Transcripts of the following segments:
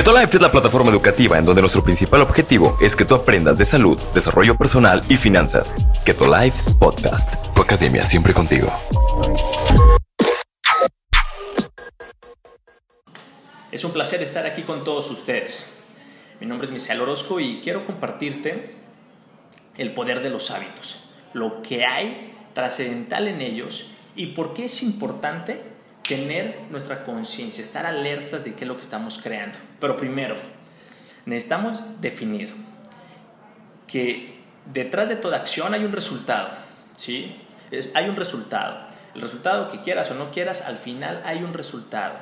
Keto Life es la plataforma educativa en donde nuestro principal objetivo es que tú aprendas de salud, desarrollo personal y finanzas. Keto Life Podcast, tu academia siempre contigo. Es un placer estar aquí con todos ustedes. Mi nombre es Misael Orozco y quiero compartirte el poder de los hábitos, lo que hay trascendental en ellos y por qué es importante tener nuestra conciencia, estar alertas de qué es lo que estamos creando. Pero primero, necesitamos definir que detrás de toda acción hay un resultado, ¿sí? Hay un resultado. El resultado que quieras o no quieras, al final hay un resultado.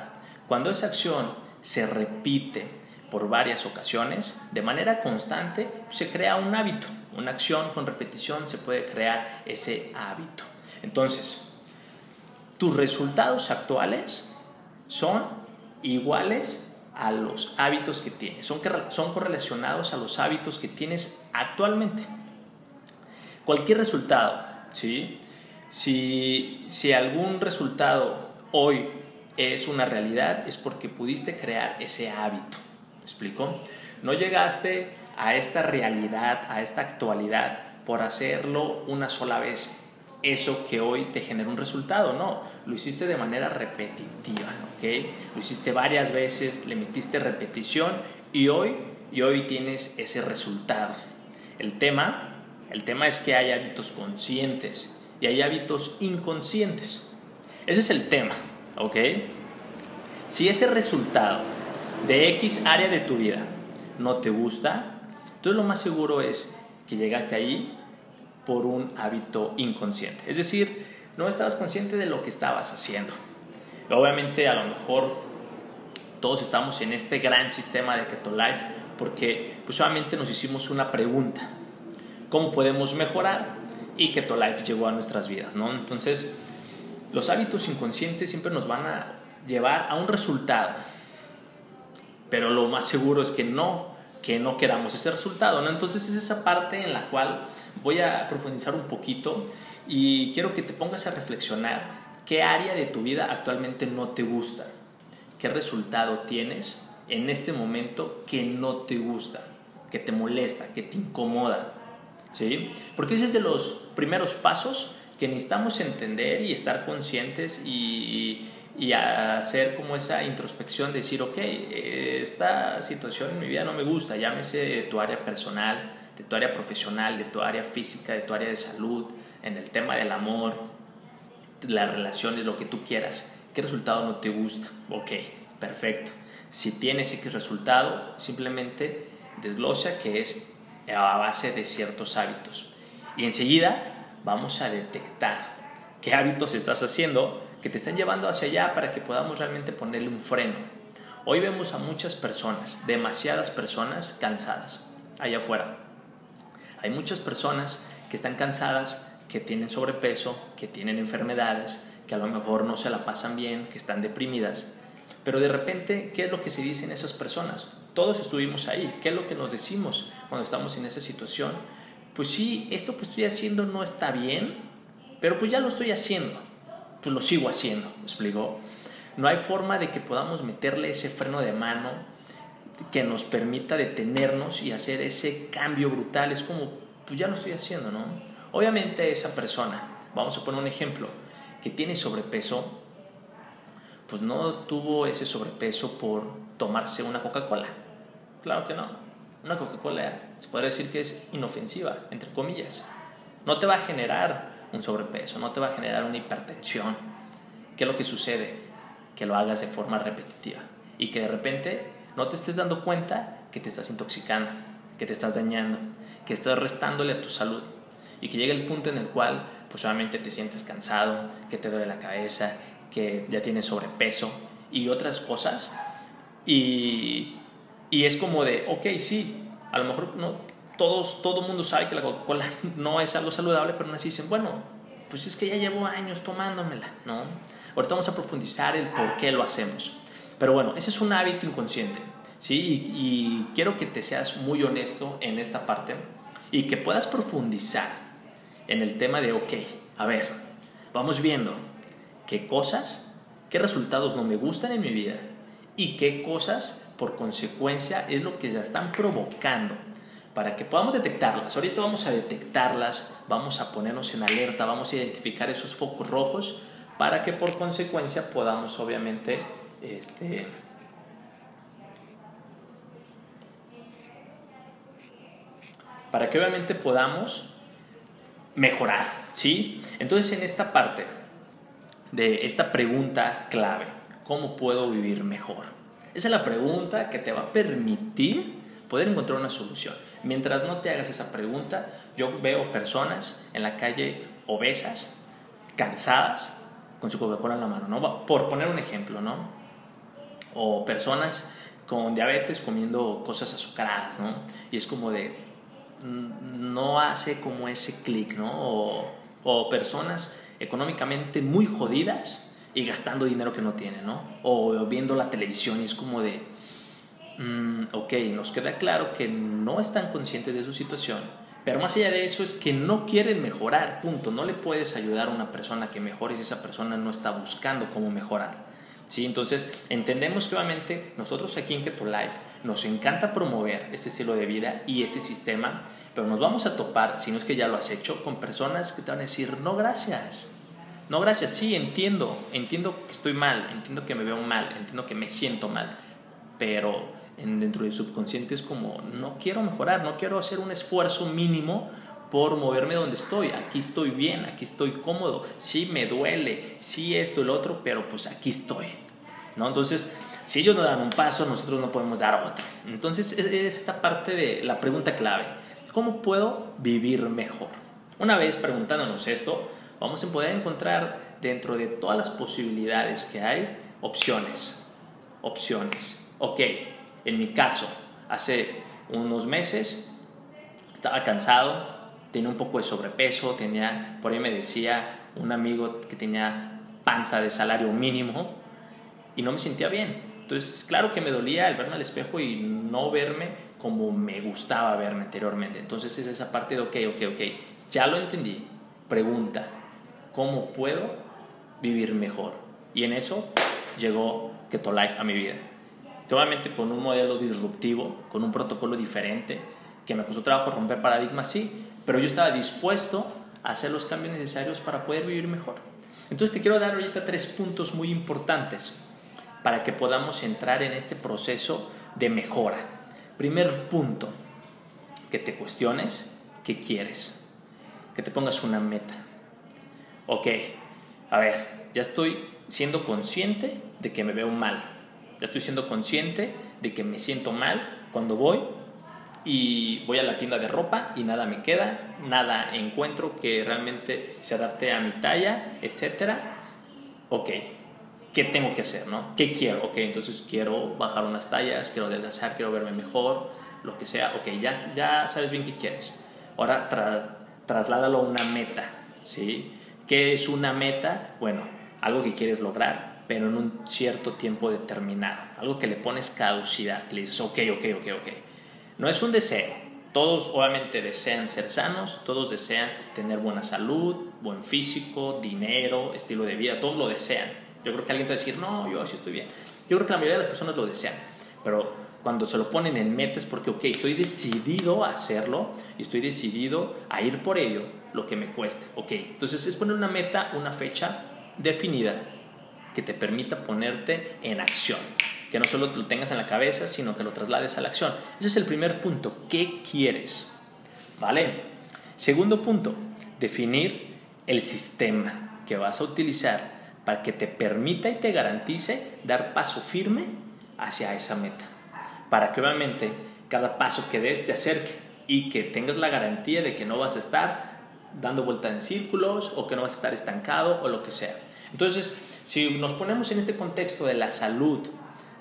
Cuando esa acción se repite por varias ocasiones, de manera constante, se crea un hábito. Una acción con repetición se puede crear ese hábito. Entonces, tus resultados actuales son iguales a los hábitos que tienes, son, son correlacionados a los hábitos que tienes actualmente. Cualquier resultado, ¿sí? Si, si algún resultado hoy es una realidad, es porque pudiste crear ese hábito. ¿Me explico? No llegaste a esta realidad, a esta actualidad, por hacerlo una sola vez eso que hoy te genera un resultado, no, lo hiciste de manera repetitiva, ¿ok? Lo hiciste varias veces, le metiste repetición y hoy, y hoy tienes ese resultado. El tema, el tema es que hay hábitos conscientes y hay hábitos inconscientes. Ese es el tema, ¿ok? Si ese resultado de X área de tu vida no te gusta, entonces lo más seguro es que llegaste ahí por un hábito inconsciente. Es decir, no estabas consciente de lo que estabas haciendo. Obviamente a lo mejor todos estamos en este gran sistema de Keto Life porque pues solamente nos hicimos una pregunta. ¿Cómo podemos mejorar? Y Keto Life llegó a nuestras vidas, ¿no? Entonces, los hábitos inconscientes siempre nos van a llevar a un resultado. Pero lo más seguro es que no, que no queramos ese resultado, ¿no? Entonces es esa parte en la cual voy a profundizar un poquito y quiero que te pongas a reflexionar qué área de tu vida actualmente no te gusta, qué resultado tienes en este momento que no te gusta, que te molesta, que te incomoda. ¿Sí? Porque ese es de los primeros pasos que necesitamos entender y estar conscientes y, y hacer como esa introspección, decir, ok, esta situación en mi vida no me gusta, llámese tu área personal, de tu área profesional, de tu área física, de tu área de salud, en el tema del amor, las relaciones, lo que tú quieras. ¿Qué resultado no te gusta? Ok, perfecto. Si tienes X resultado, simplemente desglosa que es a base de ciertos hábitos. Y enseguida vamos a detectar qué hábitos estás haciendo que te están llevando hacia allá para que podamos realmente ponerle un freno. Hoy vemos a muchas personas, demasiadas personas cansadas allá afuera hay muchas personas que están cansadas, que tienen sobrepeso, que tienen enfermedades, que a lo mejor no se la pasan bien, que están deprimidas. Pero de repente, ¿qué es lo que se dice en esas personas? Todos estuvimos ahí. ¿Qué es lo que nos decimos cuando estamos en esa situación? Pues sí, esto que estoy haciendo no está bien, pero pues ya lo estoy haciendo. Pues lo sigo haciendo, ¿me explico? No hay forma de que podamos meterle ese freno de mano que nos permita detenernos y hacer ese cambio brutal. Es como, pues ya lo estoy haciendo, ¿no? Obviamente esa persona, vamos a poner un ejemplo, que tiene sobrepeso, pues no tuvo ese sobrepeso por tomarse una Coca-Cola. Claro que no. Una Coca-Cola se podría decir que es inofensiva, entre comillas. No te va a generar un sobrepeso, no te va a generar una hipertensión. ¿Qué es lo que sucede? Que lo hagas de forma repetitiva y que de repente no te estés dando cuenta que te estás intoxicando, que te estás dañando, que estás restándole a tu salud y que llega el punto en el cual pues obviamente te sientes cansado, que te duele la cabeza, que ya tienes sobrepeso y otras cosas y, y es como de, ok, sí, a lo mejor no, todos, todo mundo sabe que la Coca-Cola no es algo saludable, pero aún así dicen, bueno, pues es que ya llevo años tomándomela, ¿no? Ahorita vamos a profundizar el por qué lo hacemos. Pero bueno, ese es un hábito inconsciente, ¿sí? Y, quiero que te seas muy honesto en esta parte y que puedas profundizar en el tema de, ok, a ver, vamos viendo qué cosas, qué resultados no me gustan en mi vida y qué cosas por consecuencia es lo que ya están provocando para que podamos detectarlas. Ahorita vamos a detectarlas, vamos a ponernos en alerta, vamos a identificar esos focos rojos para que por consecuencia podamos obviamente este, para que obviamente podamos mejorar, ¿sí? Entonces en esta parte de esta pregunta clave, ¿cómo puedo vivir mejor? Esa es la pregunta que te va a permitir poder encontrar una solución. Mientras no te hagas esa pregunta, yo veo personas en la calle obesas, cansadas, con su Coca-Cola en la mano, ¿no? Por poner un ejemplo, ¿no? O personas con diabetes comiendo cosas azucaradas, ¿no? Y es como de, no hace como ese clic, ¿no? O, o, personas económicamente muy jodidas y gastando dinero que no tienen, ¿no? O viendo la televisión y es como de, mm, ok, nos queda claro que no están conscientes de su situación, pero más allá de eso es que no quieren mejorar, punto. No le puedes ayudar a una persona que mejore si esa persona no está buscando cómo mejorar. ¿Sí? Entonces, entendemos que obviamente nosotros aquí en Keto Life nos encanta promover este estilo de vida y este sistema, pero nos vamos a topar, si no es que ya lo has hecho, con personas que te van a decir, no gracias. No gracias, sí, entiendo, entiendo que estoy mal, entiendo que me veo mal, entiendo que me siento mal, pero en, dentro del subconsciente es como, no quiero mejorar, no quiero hacer un esfuerzo mínimo por moverme donde estoy. Aquí estoy bien, aquí estoy cómodo. Sí me duele, sí esto, el otro, pero pues aquí estoy. ¿no? Entonces, si ellos no dan un paso, nosotros no podemos dar otro. Entonces, es, es esta parte de la pregunta clave. ¿Cómo puedo vivir mejor? Una vez preguntándonos esto, vamos a poder encontrar dentro de todas las posibilidades que hay opciones. Opciones. Ok, en mi caso, hace unos meses estaba cansado, tenía un poco de sobrepeso, tenía, por ahí me decía un amigo que tenía panza de salario mínimo y no me sentía bien. Entonces, claro que me dolía el verme al espejo y no verme como me gustaba verme anteriormente. Entonces es esa parte de, ok, ok, ok, ya lo entendí. Pregunta, ¿cómo puedo vivir mejor? Y en eso llegó Keto Life a mi vida que obviamente con un modelo disruptivo, con un protocolo diferente, que me costó trabajo romper paradigmas, sí, pero yo estaba dispuesto a hacer los cambios necesarios para poder vivir mejor. Entonces te quiero dar ahorita tres puntos muy importantes para que podamos entrar en este proceso de mejora. Primer punto, que te cuestiones qué quieres, que te pongas una meta. Ok, a ver, ya estoy siendo consciente de que me veo mal, ya estoy siendo consciente de que me siento mal cuando voy y voy a la tienda de ropa y nada me queda, nada encuentro que realmente se adapte a mi talla, etcétera. Ok, ¿qué tengo que hacer? ¿no? ¿Qué quiero? Ok, entonces quiero bajar unas tallas, quiero adelgazar, quiero verme mejor, lo que sea. Ok, ya, ya sabes bien qué quieres. Ahora tras, trasládalo a una meta, ¿sí? ¿Qué es una meta? Bueno, algo que quieres lograr, pero en un cierto tiempo determinado. Algo que le pones caducidad, le dices, ok, ok, ok, ok. No es un deseo. Todos obviamente desean ser sanos, todos desean tener buena salud, buen físico, dinero, estilo de vida, todos lo desean. Yo creo que alguien te va a decir, no, yo así estoy bien. Yo creo que la mayoría de las personas lo desean, pero cuando se lo ponen en metas porque, ok, estoy decidido a hacerlo y estoy decidido a ir por ello, lo que me cueste, ok. Entonces es poner una meta, una fecha definida que te permita ponerte en acción. Que no solo lo tengas en la cabeza, sino que lo traslades a la acción. Ese es el primer punto. ¿Qué quieres? ¿Vale? Segundo punto, definir el sistema que vas a utilizar para que te permita y te garantice dar paso firme hacia esa meta. Para que obviamente cada paso que des te acerque y que tengas la garantía de que no vas a estar dando vuelta en círculos o que no vas a estar estancado o lo que sea. Entonces, si nos ponemos en este contexto de la salud,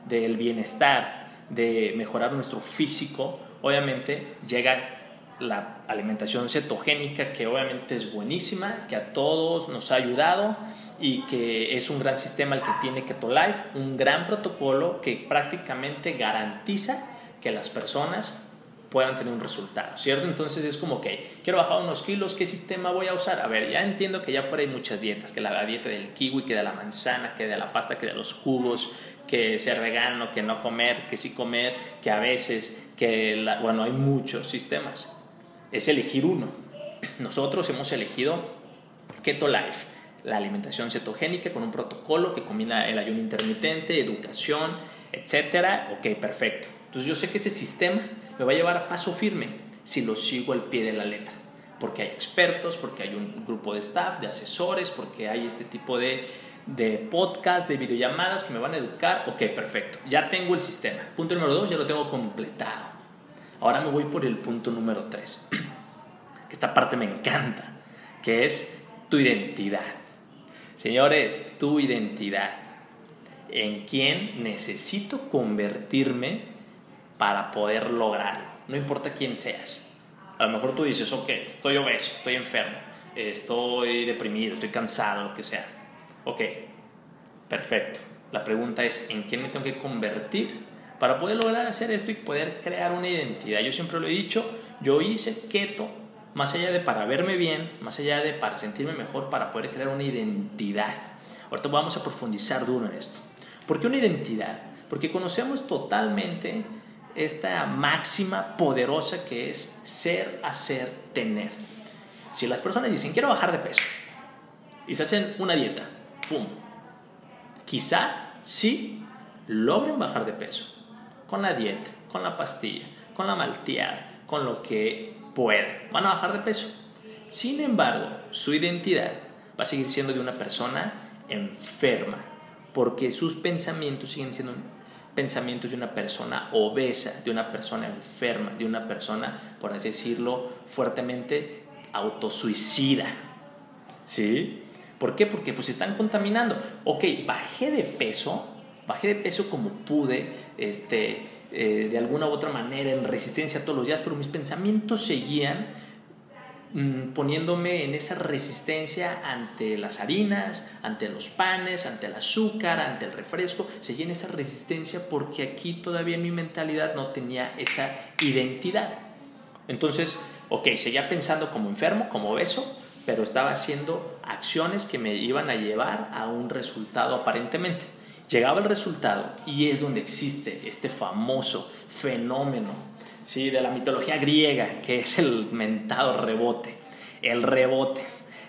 del bienestar, de mejorar nuestro físico, obviamente llega la alimentación cetogénica, que obviamente es buenísima, que a todos nos ha ayudado y que es un gran sistema el que tiene Keto Life, un gran protocolo que prácticamente garantiza que las personas puedan tener un resultado, ¿cierto? Entonces es como que quiero bajar unos kilos, ¿qué sistema voy a usar? A ver, ya entiendo que ya fuera hay muchas dietas, que la dieta del kiwi, que de la manzana, que de la pasta, que de los jugos, que ser vegano, que no comer, que sí comer, que a veces, que, bueno, hay muchos sistemas. Es elegir uno. Nosotros hemos elegido Keto Life, la alimentación cetogénica con un protocolo que combina el ayuno intermitente, educación, etcétera. Ok, perfecto. Entonces yo sé que este sistema me va a llevar a paso firme si lo sigo al pie de la letra. Porque hay expertos, porque hay un grupo de staff, de asesores, porque hay este tipo de de podcast, de videollamadas que me van a educar. Ok, perfecto. Ya tengo el sistema. Punto número dos, ya lo tengo completado. Ahora me voy por el punto número tres, que esta parte me encanta, que es tu identidad. Señores, tu identidad. ¿En quién necesito convertirme para poder lograrlo? No importa quién seas. A lo mejor tú dices, ok, estoy obeso, estoy enfermo, estoy deprimido, estoy cansado, lo que sea Ok, perfecto. La pregunta es, ¿en quién me tengo que convertir para poder lograr hacer esto y poder crear una identidad? Yo siempre lo he dicho, yo hice keto más allá de para verme bien, más allá de para sentirme mejor, para poder crear una identidad. Ahorita vamos a profundizar duro en esto. ¿Por qué una identidad? Porque conocemos totalmente esta máxima poderosa que es ser, hacer, tener. Si las personas dicen, quiero bajar de peso, y se hacen una dieta, ¡pum! Quizá sí logren bajar de peso con la dieta, con la pastilla, con la malteada, con lo que puedan. Van a bajar de peso. Sin embargo, su identidad va a seguir siendo de una persona enferma, porque sus pensamientos siguen siendo pensamientos de una persona obesa, de una persona enferma, de una persona, por así decirlo, fuertemente autosuicida. ¿Sí? ¿Por qué? Porque pues están contaminando. Ok, bajé de peso, bajé de peso como pude, este, eh, de alguna u otra manera, en resistencia todos los días, pero mis pensamientos seguían mm, poniéndome en esa resistencia ante las harinas, ante los panes, ante el azúcar, ante el refresco, seguía en esa resistencia porque aquí todavía mi mentalidad no tenía esa identidad. Entonces, ok, seguía pensando como enfermo, como obeso, pero estaba haciendo acciones que me iban a llevar a un resultado aparentemente. Llegaba el resultado y es donde existe este famoso fenómeno ¿sí? de la mitología griega, que es el mentado rebote. El rebote.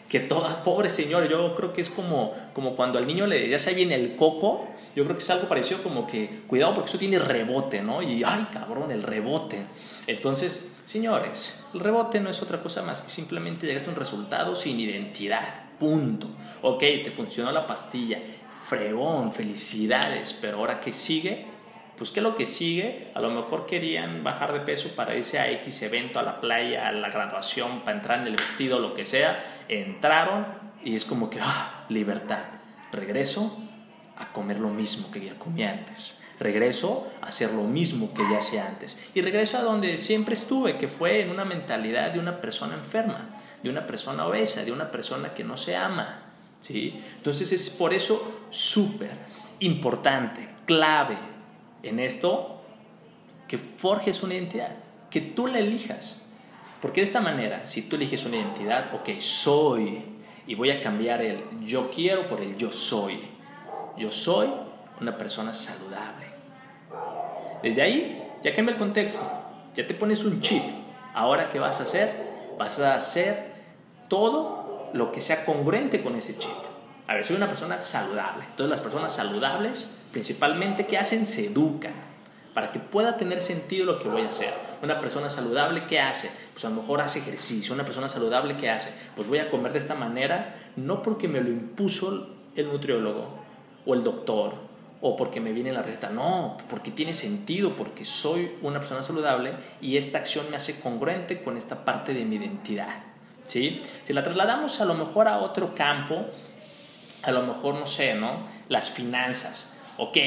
Que toda, pobre señor, yo creo que es como, como cuando al niño le ya se viene el coco, yo creo que es algo parecido como que, cuidado porque eso tiene rebote, ¿no? Y, ay, cabrón, el rebote. Entonces, Señores, el rebote no es otra cosa más que simplemente llegaste a un resultado sin identidad. Punto. Ok, te funcionó la pastilla. Fregón, felicidades. Pero ahora, ¿qué sigue? Pues, ¿qué es lo que sigue? A lo mejor querían bajar de peso para irse a X evento, a la playa, a la graduación, para entrar en el vestido, lo que sea. Entraron y es como que, ah, libertad. Regreso a comer lo mismo que ya comí antes regreso a hacer lo mismo que ya hacía antes. Y regreso a donde siempre estuve, que fue en una mentalidad de una persona enferma, de una persona obesa, de una persona que no se ama. ¿sí? Entonces es por eso súper importante, clave en esto, que forjes una identidad, que tú la elijas. Porque de esta manera, si tú eliges una identidad, ok, soy, y voy a cambiar el yo quiero por el yo soy. Yo soy una persona saludable. Desde ahí ya cambia el contexto, ya te pones un chip. Ahora, ¿qué vas a hacer? Vas a hacer todo lo que sea congruente con ese chip. A ver, soy una persona saludable. Entonces las personas saludables, principalmente, ¿qué hacen? Se educan para que pueda tener sentido lo que voy a hacer. Una persona saludable, ¿qué hace? Pues a lo mejor hace ejercicio. Una persona saludable, ¿qué hace? Pues voy a comer de esta manera, no porque me lo impuso el nutriólogo o el doctor o porque me viene la receta, no, porque tiene sentido, porque soy una persona saludable y esta acción me hace congruente con esta parte de mi identidad. ¿sí? Si la trasladamos a lo mejor a otro campo, a lo mejor, no sé, ¿no? Las finanzas. Ok,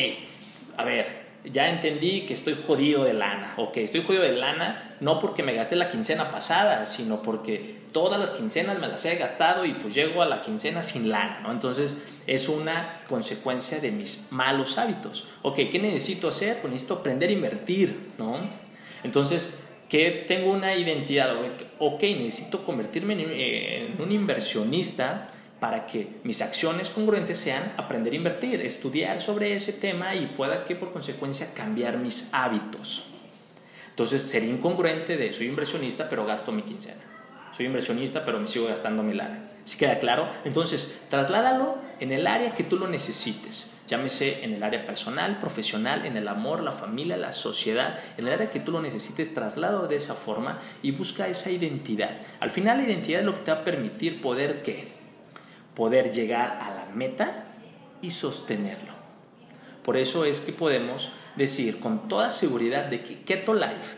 a ver, ya entendí que estoy jodido de lana. Ok, estoy jodido de lana no porque me gasté la quincena pasada, sino porque todas las quincenas me las he gastado y pues llego a la quincena sin lana, ¿no? Entonces es una consecuencia de mis malos hábitos. Ok, ¿qué necesito hacer? Pues necesito aprender a invertir, ¿no? Entonces, que tengo una identidad, ok, necesito convertirme en, en un inversionista para que mis acciones congruentes sean aprender a invertir, estudiar sobre ese tema y pueda que por consecuencia cambiar mis hábitos. Entonces sería incongruente de soy inversionista pero gasto mi quincena. Soy inversionista pero me sigo gastando mi lana. ¿Sí queda claro? Entonces, trasládalo en el área que tú lo necesites. Llámese en el área personal, profesional, en el amor, la familia, la sociedad, en el área que tú lo necesites, traslado de esa forma y busca esa identidad. Al final la identidad es lo que te va a permitir poder qué? Poder llegar a la meta y sostenerlo. Por eso es que podemos decir con toda seguridad de que Keto Life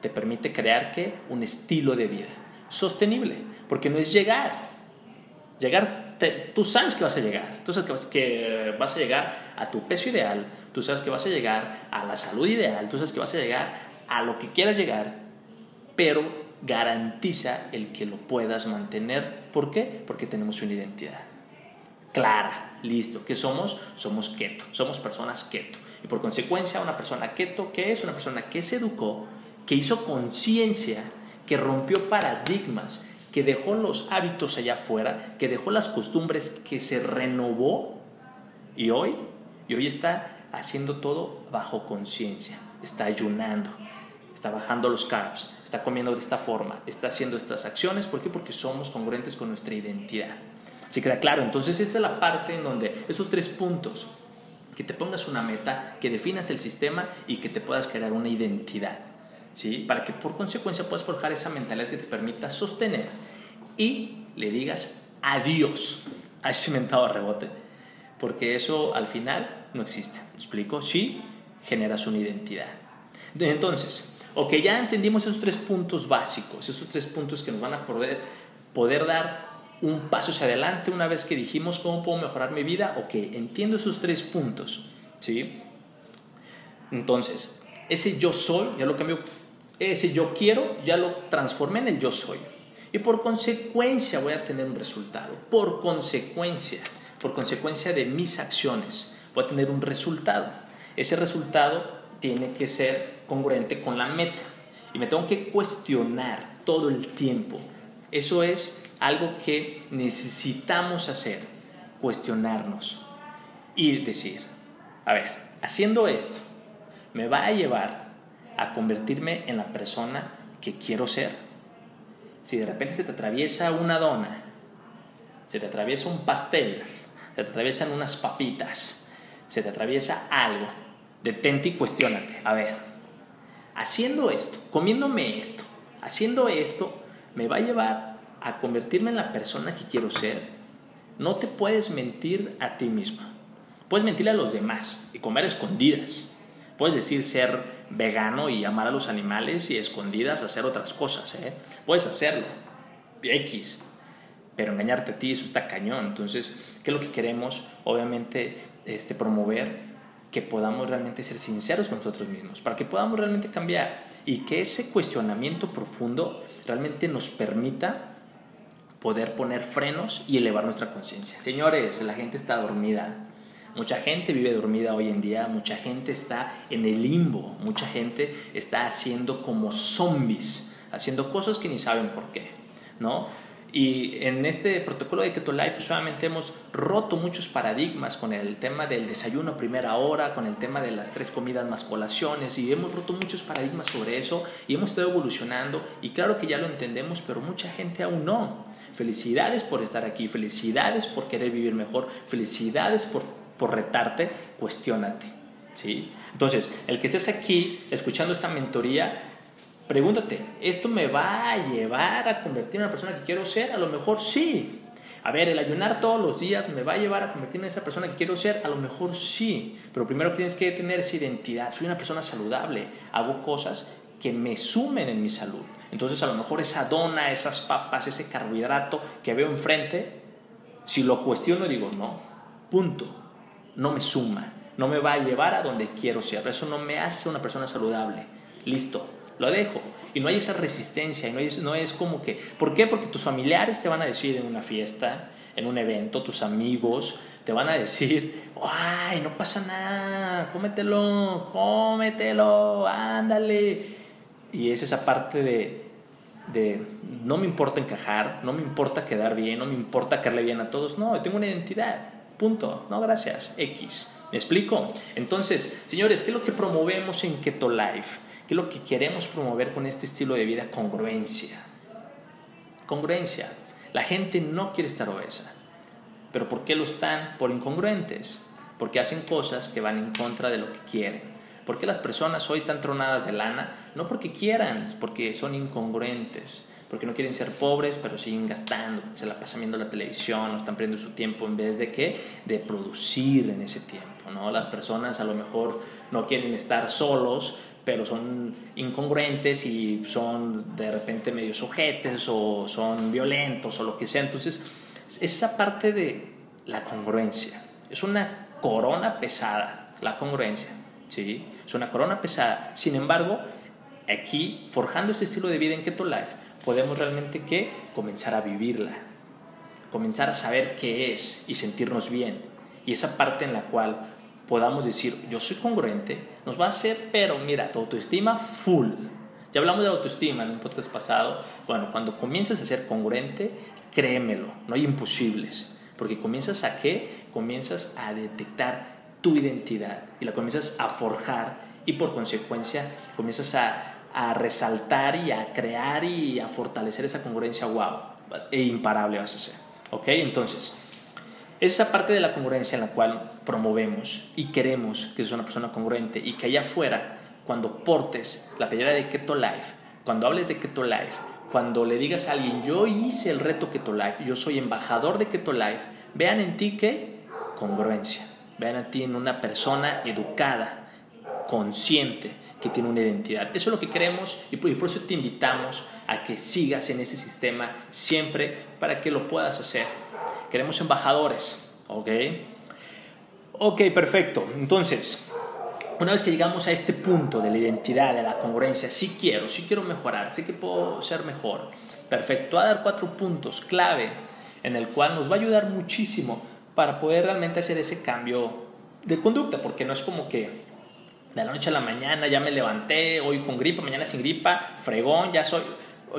te permite crear que un estilo de vida sostenible, porque no es llegar. Llegar, tú sabes que vas a llegar, tú sabes que vas, a llegar a tu peso ideal, tú sabes que vas a llegar a la salud ideal, tú sabes que vas a llegar a lo que quieras llegar, pero garantiza el que lo puedas mantener. ¿Por qué? Porque tenemos una identidad clara, listo. ¿Qué somos? Somos keto, somos personas keto. Y por consecuencia, una persona keto, ¿qué es? Una persona que se educó, que hizo conciencia, que rompió paradigmas, que dejó los hábitos allá afuera, que dejó las costumbres, que se renovó y hoy, y hoy está haciendo todo bajo conciencia, está ayunando, está bajando los carbs, está comiendo de esta forma, está haciendo estas acciones, ¿por qué? Porque somos congruentes con nuestra identidad. ¿Sí queda claro? Entonces esta es la parte en donde esos tres puntos, que te pongas una meta, que definas el sistema y que te puedas crear una identidad, ¿sí? Para que por consecuencia puedas forjar esa mentalidad que te permita sostener y le digas adiós a ese mentado rebote, porque eso al final no existe. ¿Me explico? Sí, generas una identidad. Entonces, ok, ya entendimos esos tres puntos básicos, esos tres puntos que nos van a poder, dar un paso hacia adelante una vez que dijimos cómo puedo mejorar mi vida. Ok, entiendo esos tres puntos. ¿sí? Entonces, ese yo soy, ya lo cambio, ese yo quiero, ya lo transformé en el yo soy. Y por consecuencia voy a tener un resultado. Por consecuencia, por consecuencia de mis acciones, voy a tener un resultado. Ese resultado tiene que ser congruente con la meta. Y me tengo que cuestionar todo el tiempo. Eso es algo que necesitamos hacer, cuestionarnos y decir, a ver, haciendo esto, ¿me va a llevar a convertirme en la persona que quiero ser? Si de repente se te atraviesa una dona, se te atraviesa un pastel, se te atraviesan unas papitas, se te atraviesa algo, detente y cuestionate. A ver, haciendo esto, comiéndome esto, haciendo esto, me va a llevar a convertirme en la persona que quiero ser, no te puedes mentir a ti misma. Puedes mentir a los demás y comer escondidas. Puedes decir ser vegano y amar a los animales y escondidas hacer otras cosas. ¿eh? Puedes hacerlo. X. Pero engañarte a ti, eso está cañón. Entonces, ¿qué es lo que queremos? Obviamente, este, promover que podamos realmente ser sinceros con nosotros mismos, para que podamos realmente cambiar y que ese cuestionamiento profundo realmente nos permita poder poner frenos y elevar nuestra conciencia. Señores, la gente está dormida. Mucha gente vive dormida hoy en día, mucha gente está en el limbo, mucha gente está haciendo como zombies, haciendo cosas que ni saben por qué, ¿no? Y en este protocolo de Keto Life, pues obviamente hemos roto muchos paradigmas con el tema del desayuno a primera hora, con el tema de las tres comidas más colaciones, y hemos roto muchos paradigmas sobre eso y hemos estado evolucionando. Y claro que ya lo entendemos, pero mucha gente aún no. Felicidades por estar aquí, felicidades por querer vivir mejor, felicidades por, por retarte, cuestiónate. ¿sí? Entonces, el que estés aquí escuchando esta mentoría, pregúntate, ¿esto me va a llevar a convertirme en la persona que quiero ser? A lo mejor sí. A ver, el ayunar todos los días me va a llevar a convertirme en esa persona que quiero ser. A lo mejor sí. Pero primero tienes que tener esa identidad. Soy una persona saludable. Hago cosas que me sumen en mi salud. Entonces a lo mejor esa dona, esas papas, ese carbohidrato que veo enfrente, si lo cuestiono digo, no, punto, no me suma, no me va a llevar a donde quiero ser, eso no me hace ser una persona saludable, listo, lo dejo. Y no hay esa resistencia, y no, no es como que, ¿por qué? Porque tus familiares te van a decir en una fiesta, en un evento, tus amigos te van a decir, ay, no pasa nada, cómetelo, cómetelo, ándale y es esa parte de de no me importa encajar, no me importa quedar bien, no me importa caerle bien a todos. No, tengo una identidad. Punto. No, gracias. X. ¿Me explico? Entonces, señores, ¿qué es lo que promovemos en Keto Life? ¿Qué es lo que queremos promover con este estilo de vida? Congruencia. Congruencia. La gente no quiere estar obesa. ¿Pero por qué lo están? Por incongruentes. Porque hacen cosas que van en contra de lo que quieren. ¿Por qué las personas hoy están tronadas de lana? No porque quieran, porque son incongruentes, porque no quieren ser pobres, pero siguen gastando, se la pasan viendo la televisión, no están perdiendo su tiempo en vez de qué, de producir en ese tiempo, ¿no? Las personas a lo mejor no quieren estar solos, pero son incongruentes y son de repente medio sujetes o son violentos o lo que sea. Entonces, es esa parte de la congruencia. Es una corona pesada, la congruencia. ¿sí? Es una corona pesada. Sin embargo, aquí, forjando ese estilo de vida en Keto Life, podemos realmente que comenzar a vivirla, comenzar a saber qué es y sentirnos bien. Y esa parte en la cual podamos decir, yo soy congruente, nos va a hacer, pero mira, tu autoestima full. Ya hablamos de autoestima en un podcast pasado. Bueno, cuando comienzas a ser congruente, créemelo, no hay imposibles. Porque comienzas a qué? Comienzas a detectar tu identidad y la comienzas a forjar y por consecuencia comienzas a, a resaltar y a crear y a fortalecer esa congruencia, wow, e imparable vas a ser. ¿Ok? Entonces, esa parte de la congruencia en la cual promovemos y queremos que seas una persona congruente y que allá afuera, cuando portes la playera de Keto Life, cuando hables de Keto Life, cuando le digas a alguien, yo hice el reto Keto Life, yo soy embajador de Keto Life, vean en ti que congruencia. Vean a ti en una persona educada, consciente, que tiene una identidad. Eso es lo que queremos y por eso te invitamos a que sigas en ese sistema siempre para que lo puedas hacer. Queremos embajadores, ¿ok? Ok, perfecto. Entonces, una vez que llegamos a este punto de la identidad, de la congruencia, sí quiero, sí quiero mejorar, sí que puedo ser mejor. Perfecto, a dar cuatro puntos clave en el cual nos va a ayudar muchísimo para poder realmente hacer ese cambio de conducta, porque no es como que de la noche a la mañana ya me levanté, hoy con gripa, mañana sin gripa, fregón, ya soy...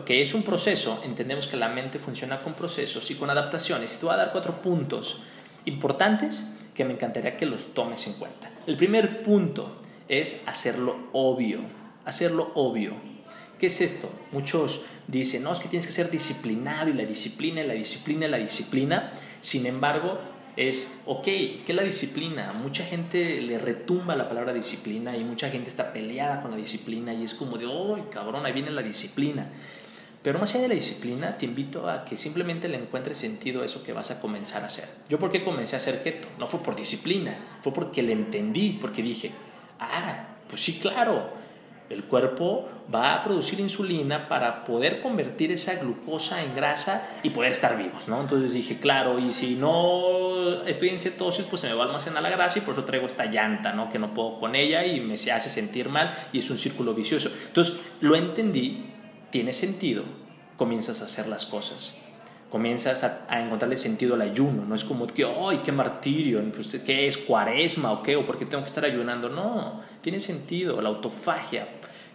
que es un proceso, entendemos que la mente funciona con procesos y con adaptaciones. Te voy a dar cuatro puntos importantes que me encantaría que los tomes en cuenta. El primer punto es hacerlo obvio, hacerlo obvio. ¿Qué es esto? Muchos dicen, no, es que tienes que ser disciplinado y la disciplina, y la disciplina, y la disciplina. Sin embargo, es, ok, ¿qué es la disciplina? Mucha gente le retumba la palabra disciplina y mucha gente está peleada con la disciplina y es como de, ¡ay, cabrón, ahí viene la disciplina! Pero más allá de la disciplina, te invito a que simplemente le encuentres sentido a eso que vas a comenzar a hacer. Yo, ¿por qué comencé a hacer keto? No fue por disciplina, fue porque le entendí, porque dije, ah, pues sí, claro, el cuerpo va a producir insulina para poder convertir esa glucosa en grasa y poder estar vivos, ¿no? Entonces dije, claro, y si no estoy en cetosis, pues se me va a almacenar la grasa y por eso traigo esta llanta, ¿no? Que no puedo con ella y me se hace sentir mal y es un círculo vicioso. Entonces lo entendí, tiene sentido, comienzas a hacer las cosas. Comienzas a, encontrarle sentido al ayuno, no es como que, ¡ay, qué martirio! Pues, ¿Qué es cuaresma o qué? ¿O por qué tengo que estar ayunando? No, tiene sentido, la autofagia,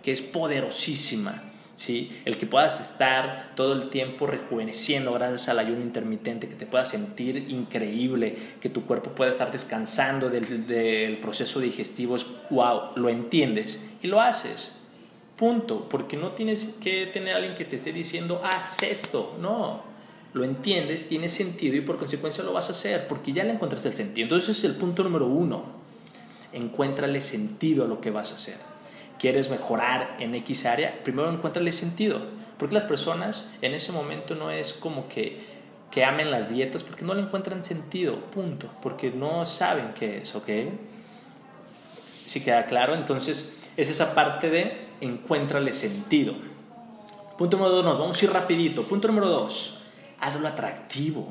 que es poderosísima. ¿sí? El que puedas estar todo el tiempo rejuveneciendo gracias al ayuno intermitente, que te puedas sentir increíble, que tu cuerpo pueda estar descansando del, del proceso digestivo, es wow, lo entiendes y lo haces. Punto, porque no tienes que tener a alguien que te esté diciendo, haz esto, no, lo entiendes, tiene sentido y por consecuencia lo vas a hacer, porque ya le encontraste el sentido. Entonces ese es el punto número uno, encuéntrale sentido a lo que vas a hacer quieres mejorar en X área, primero encuéntrale sentido. Porque las personas en ese momento no es como que, que amen las dietas porque no le encuentran sentido, punto. Porque no saben qué es, ¿ok? Si queda claro, entonces es esa parte de encuéntrale sentido. Punto número dos, vamos a ir rapidito. Punto número dos, hazlo atractivo.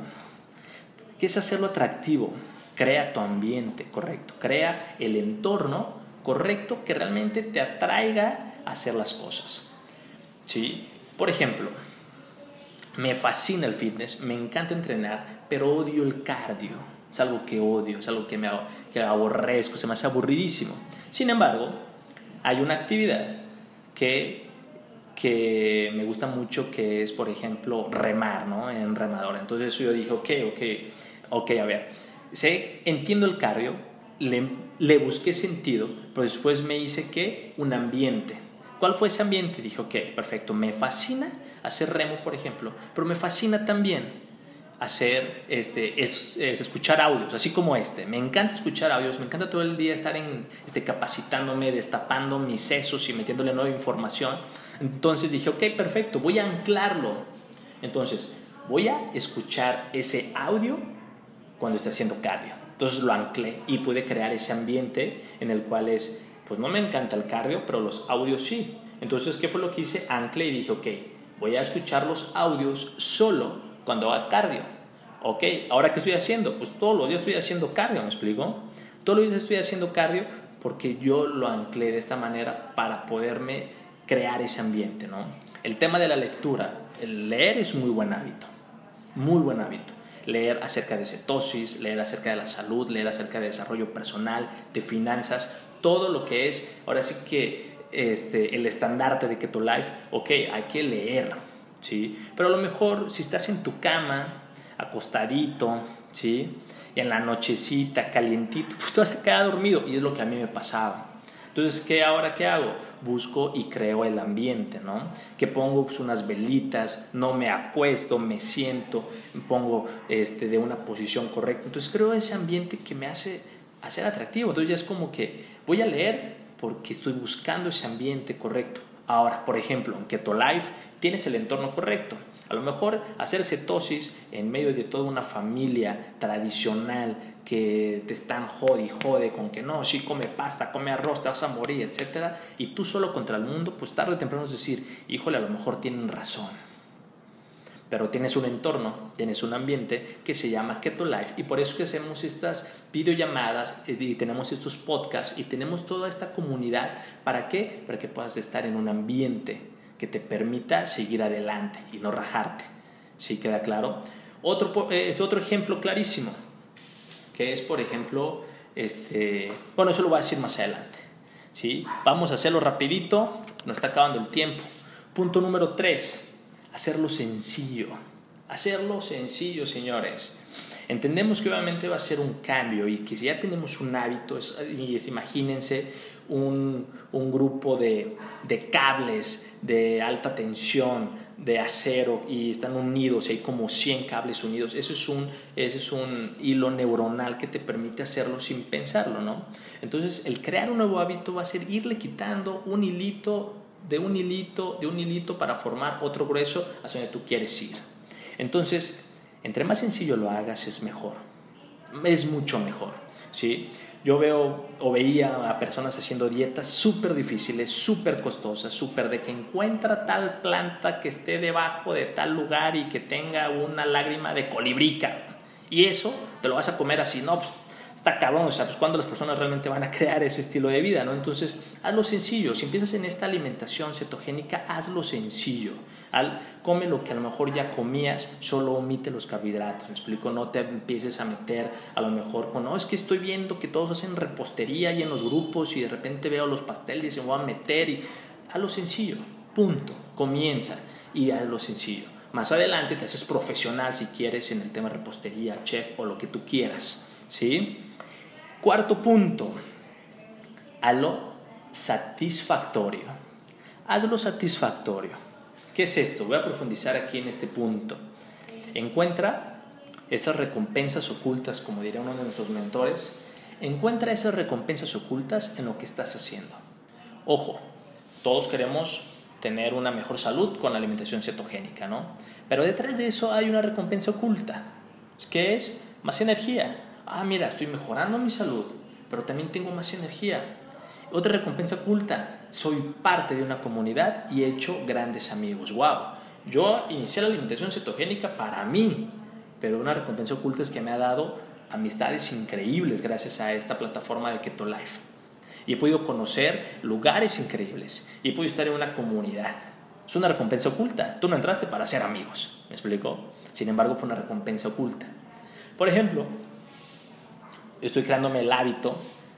¿Qué es hacerlo atractivo? Crea tu ambiente, correcto. Crea el entorno correcto que realmente te atraiga a hacer las cosas. ¿Sí? Por ejemplo, me fascina el fitness, me encanta entrenar, pero odio el cardio. Es algo que odio, es algo que me que aborrezco, se me hace aburridísimo. Sin embargo, hay una actividad que, que me gusta mucho, que es, por ejemplo, remar, ¿no? En remador. Entonces yo dije, ok, ok, ok, a ver, sé, entiendo el cardio, le, le busqué sentido, pero después me hice que un ambiente. ¿Cuál fue ese ambiente? Dije, ok, perfecto, me fascina hacer remo, por ejemplo, pero me fascina también hacer, este, es, escuchar audios, así como este. Me encanta escuchar audios, me encanta todo el día estar en, este, capacitándome, destapando mis sesos y metiéndole nueva información. Entonces dije, ok, perfecto, voy a anclarlo. Entonces, voy a escuchar ese audio cuando esté haciendo cardio. Entonces lo anclé y pude crear ese ambiente en el cual es, pues no me encanta el cardio, pero los audios sí. Entonces, ¿qué fue lo que hice? Anclé y dije, ok, voy a escuchar los audios solo cuando haga cardio. Ok, ahora qué estoy haciendo? Pues todos los días estoy haciendo cardio, ¿me explico? Todos los días estoy haciendo cardio porque yo lo anclé de esta manera para poderme crear ese ambiente, ¿no? El tema de la lectura, el leer es muy buen hábito, muy buen hábito. Leer acerca de cetosis, leer acerca de la salud, leer acerca de desarrollo personal, de finanzas, todo lo que es, ahora sí que este, el estandarte de Keto Life, ok, hay que leer, ¿sí? Pero a lo mejor si estás en tu cama, acostadito, ¿sí? Y en la nochecita, calientito, pues te vas a quedar dormido. Y es lo que a mí me pasaba. Entonces, ¿qué ahora qué hago? Busco y creo el ambiente, ¿no? Que pongo pues, unas velitas, no me acuesto, me siento, pongo este, de una posición correcta. Entonces, creo ese ambiente que me hace hacer atractivo. Entonces, ya es como que voy a leer porque estoy buscando ese ambiente correcto. Ahora, por ejemplo, en Keto Life tienes el entorno correcto. A lo mejor hacer cetosis en medio de toda una familia tradicional que te están jode y jode con que no, si come pasta, come arroz, te vas a morir, etc. Y tú solo contra el mundo, pues tarde o temprano es decir, híjole, a lo mejor tienen razón. Pero tienes un entorno, tienes un ambiente que se llama Keto Life y por eso que hacemos estas videollamadas eh, y tenemos estos podcasts y tenemos toda esta comunidad. ¿Para qué? Para que puedas estar en un ambiente que te permita seguir adelante y no rajarte. ¿Sí queda claro? Otro, eh, otro ejemplo clarísimo, que es, por ejemplo, este, bueno, eso lo voy a decir más adelante. ¿sí? Vamos a hacerlo rapidito, nos está acabando el tiempo. Punto número tres, hacerlo sencillo. Hacerlo sencillo, señores. Entendemos que obviamente va a ser un cambio y que si ya tenemos un hábito, y imagínense un, un grupo de, de, cables de alta tensión, de acero, y están unidos, hay como 100 cables unidos. Eso es, un, ese es un hilo neuronal que te permite hacerlo sin pensarlo, ¿no? Entonces, el crear un nuevo hábito va a ser irle quitando un hilito de un hilito, de un hilito para formar otro grueso hacia donde tú quieres ir. Entonces, entre más sencillo lo hagas es mejor. Es mucho mejor, ¿sí? Yo veo o veía a personas haciendo dietas súper difíciles, súper costosas, súper de que encuentra tal planta que esté debajo de tal lugar y que tenga una lágrima de colibrica. Y eso te lo vas a comer así, no, pues está cabrón, o sea, pues cuando las personas realmente van a crear ese estilo de vida, ¿no? Entonces, hazlo sencillo. Si empiezas en esta alimentación cetogénica, hazlo sencillo. Al, come lo que a lo mejor ya comías, solo omite los carbohidratos, ¿me explico? No te empieces a meter a lo mejor con, no, es que estoy viendo que todos hacen repostería y en los grupos y de repente veo los pasteles y me voy a meter y hazlo sencillo, punto, comienza y hazlo sencillo. Más adelante te haces profesional si quieres en el tema repostería, chef o lo que tú quieras, ¿sí? Cuarto punto, hazlo satisfactorio. Hazlo satisfactorio. ¿Qué es esto? Voy a profundizar aquí en este punto. Encuentra esas recompensas ocultas, como diría uno de nuestros mentores, encuentra esas recompensas ocultas en lo que estás haciendo. Ojo, todos queremos tener una mejor salud con la alimentación cetogénica, ¿no? Pero detrás de eso hay una recompensa oculta, que es más energía, ah, mira, estoy mejorando mi salud, pero también tengo más energía. Otra recompensa oculta, soy parte de una comunidad y he hecho grandes amigos. ¡Wow! Yo inicié la alimentación cetogénica para mí, pero una recompensa oculta es que me ha dado amistades increíbles gracias a esta plataforma de Keto Life. Y he podido conocer lugares increíbles y he podido estar en una comunidad. Es una recompensa oculta. Tú no entraste para ser amigos, ¿me explico? Sin embargo, fue una recompensa oculta. Por ejemplo, estoy creándome el hábito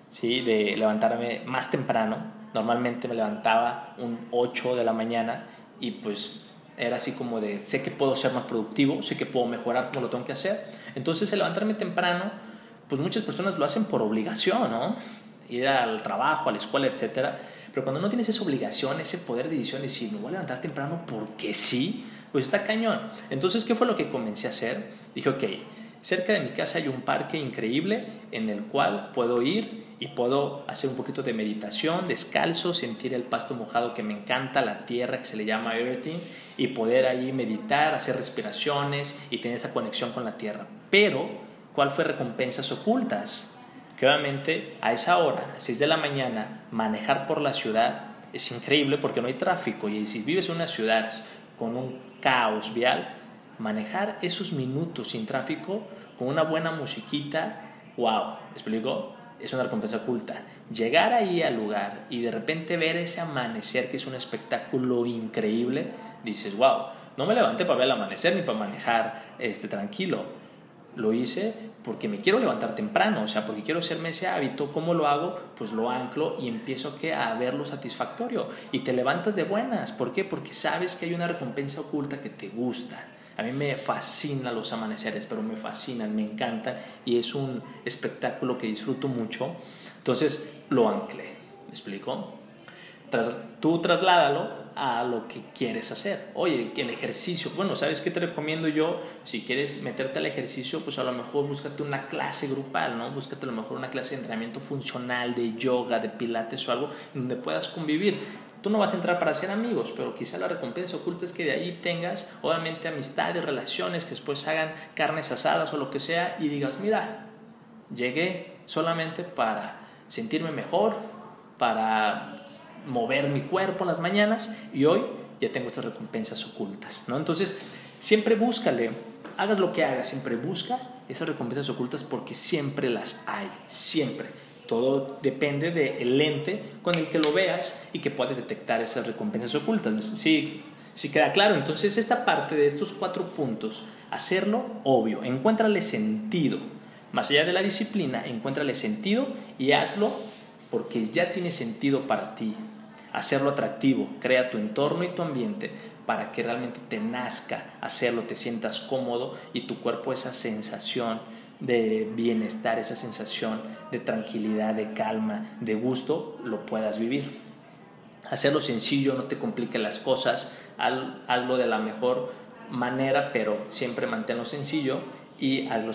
¿sí? de levantarme más temprano. Normalmente me levantaba un 8 de la mañana y pues era así como de, sé que puedo ser más productivo, sé que puedo mejorar como lo tengo que hacer. Entonces el levantarme temprano, pues muchas personas lo hacen por obligación, ¿no? Ir al trabajo, a la escuela, etcétera. Pero cuando no tienes esa obligación, ese poder de decisión de decir, me voy a levantar temprano porque sí, pues está cañón. Entonces, ¿qué fue lo que comencé a hacer? Dije, ok, cerca de mi casa hay un parque increíble en el cual puedo ir y puedo hacer un poquito de meditación, descalzo, sentir el pasto mojado que me encanta, la tierra que se le llama earthing y poder ahí meditar, hacer respiraciones y tener esa conexión con la tierra. Pero, ¿cuál fue recompensas ocultas? Que obviamente a esa hora, a 6 de la mañana, manejar por la ciudad es increíble porque no hay tráfico y si vives en una ciudad con un caos vial, manejar esos minutos sin tráfico con una buena musiquita, wow, ¿me explico? Es una recompensa oculta. Llegar ahí al lugar y de repente ver ese amanecer que es un espectáculo increíble, dices, wow, no me levanté para ver el amanecer ni para manejar este, tranquilo. Lo hice porque me quiero levantar temprano, o sea, porque quiero hacerme ese hábito. ¿Cómo lo hago? Pues lo anclo y empiezo a verlo satisfactorio. Y te levantas de buenas. ¿Por qué? Porque sabes que hay una recompensa oculta que te gusta. A mí me fascinan los amaneceres, pero me fascinan, me encantan y es un espectáculo que disfruto mucho. Entonces lo anclé. ¿Me explico? tú trasládalo a lo que quieres hacer. Oye, el ejercicio, bueno, ¿sabes qué te recomiendo yo? Si quieres meterte al ejercicio, pues a lo mejor búscate una clase grupal, ¿no? Búscate a lo mejor una clase de entrenamiento funcional, de yoga, de pilates o algo donde puedas convivir. Tú no vas a entrar para ser amigos, pero quizá la recompensa oculta es que de ahí tengas, obviamente, amistades, relaciones, que después hagan carnes asadas o lo que sea y digas, mira, llegué solamente para sentirme mejor, para mover mi cuerpo en las mañanas y hoy ya tengo estas recompensas ocultas, ¿no? Entonces, siempre búscale, hagas lo que hagas, siempre busca esas recompensas ocultas porque siempre las hay, siempre. Todo depende del lente con el que lo veas y que puedes detectar esas recompensas ocultas. Sí, sí queda claro. Entonces, esta parte de estos cuatro puntos, hacerlo obvio, encuéntrale sentido. Más allá de la disciplina, encuéntrale sentido y hazlo porque ya tiene sentido para ti hacerlo atractivo, crea tu entorno y tu ambiente para que realmente te nazca hacerlo, te sientas cómodo y tu cuerpo esa sensación de bienestar, esa sensación de tranquilidad, de calma, de gusto, lo puedas vivir. Hacerlo sencillo, no te complique las cosas, hazlo de la mejor manera, pero siempre manténlo sencillo y hazlo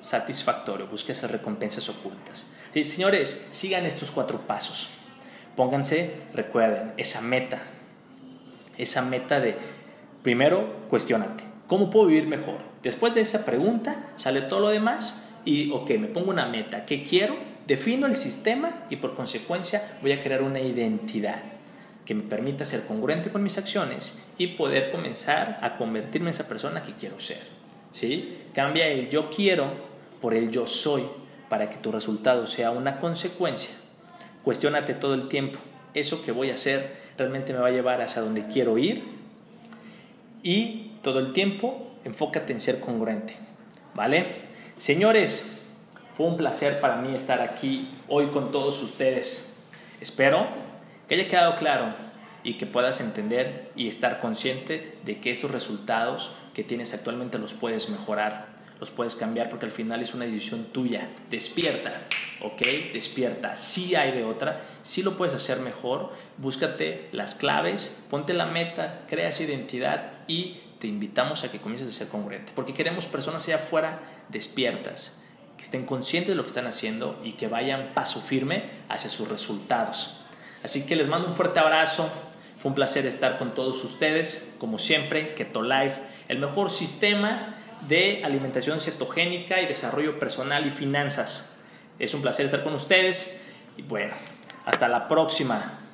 satisfactorio, busca esas recompensas ocultas. Sí, señores, sigan estos cuatro pasos. Pónganse, recuerden, esa meta. Esa meta de, primero, cuestionate. ¿Cómo puedo vivir mejor? Después de esa pregunta, sale todo lo demás y, ok, me pongo una meta. ¿Qué quiero? Defino el sistema y por consecuencia voy a crear una identidad que me permita ser congruente con mis acciones y poder comenzar a convertirme en esa persona que quiero ser. ¿Sí? Cambia el yo quiero por el yo soy para que tu resultado sea una consecuencia Cuestiónate todo el tiempo. ¿Eso que voy a hacer realmente me va a llevar hacia donde quiero ir? Y todo el tiempo enfócate en ser congruente. ¿Vale? Señores, fue un placer para mí estar aquí hoy con todos ustedes. Espero que haya quedado claro y que puedas entender y estar consciente de que estos resultados que tienes actualmente los puedes mejorar los puedes cambiar porque al final es una decisión tuya. Despierta, ¿ok? Despierta. Si hay de otra, si lo puedes hacer mejor, búscate las claves, ponte la meta, crea esa identidad y te invitamos a que comiences a ser congruente. Porque queremos personas allá afuera despiertas, que estén conscientes de lo que están haciendo y que vayan paso firme hacia sus resultados. Así que les mando un fuerte abrazo. Fue un placer estar con todos ustedes, como siempre, Keto Life, el mejor sistema de alimentación cetogénica y desarrollo personal y finanzas. Es un placer estar con ustedes y bueno, hasta la próxima.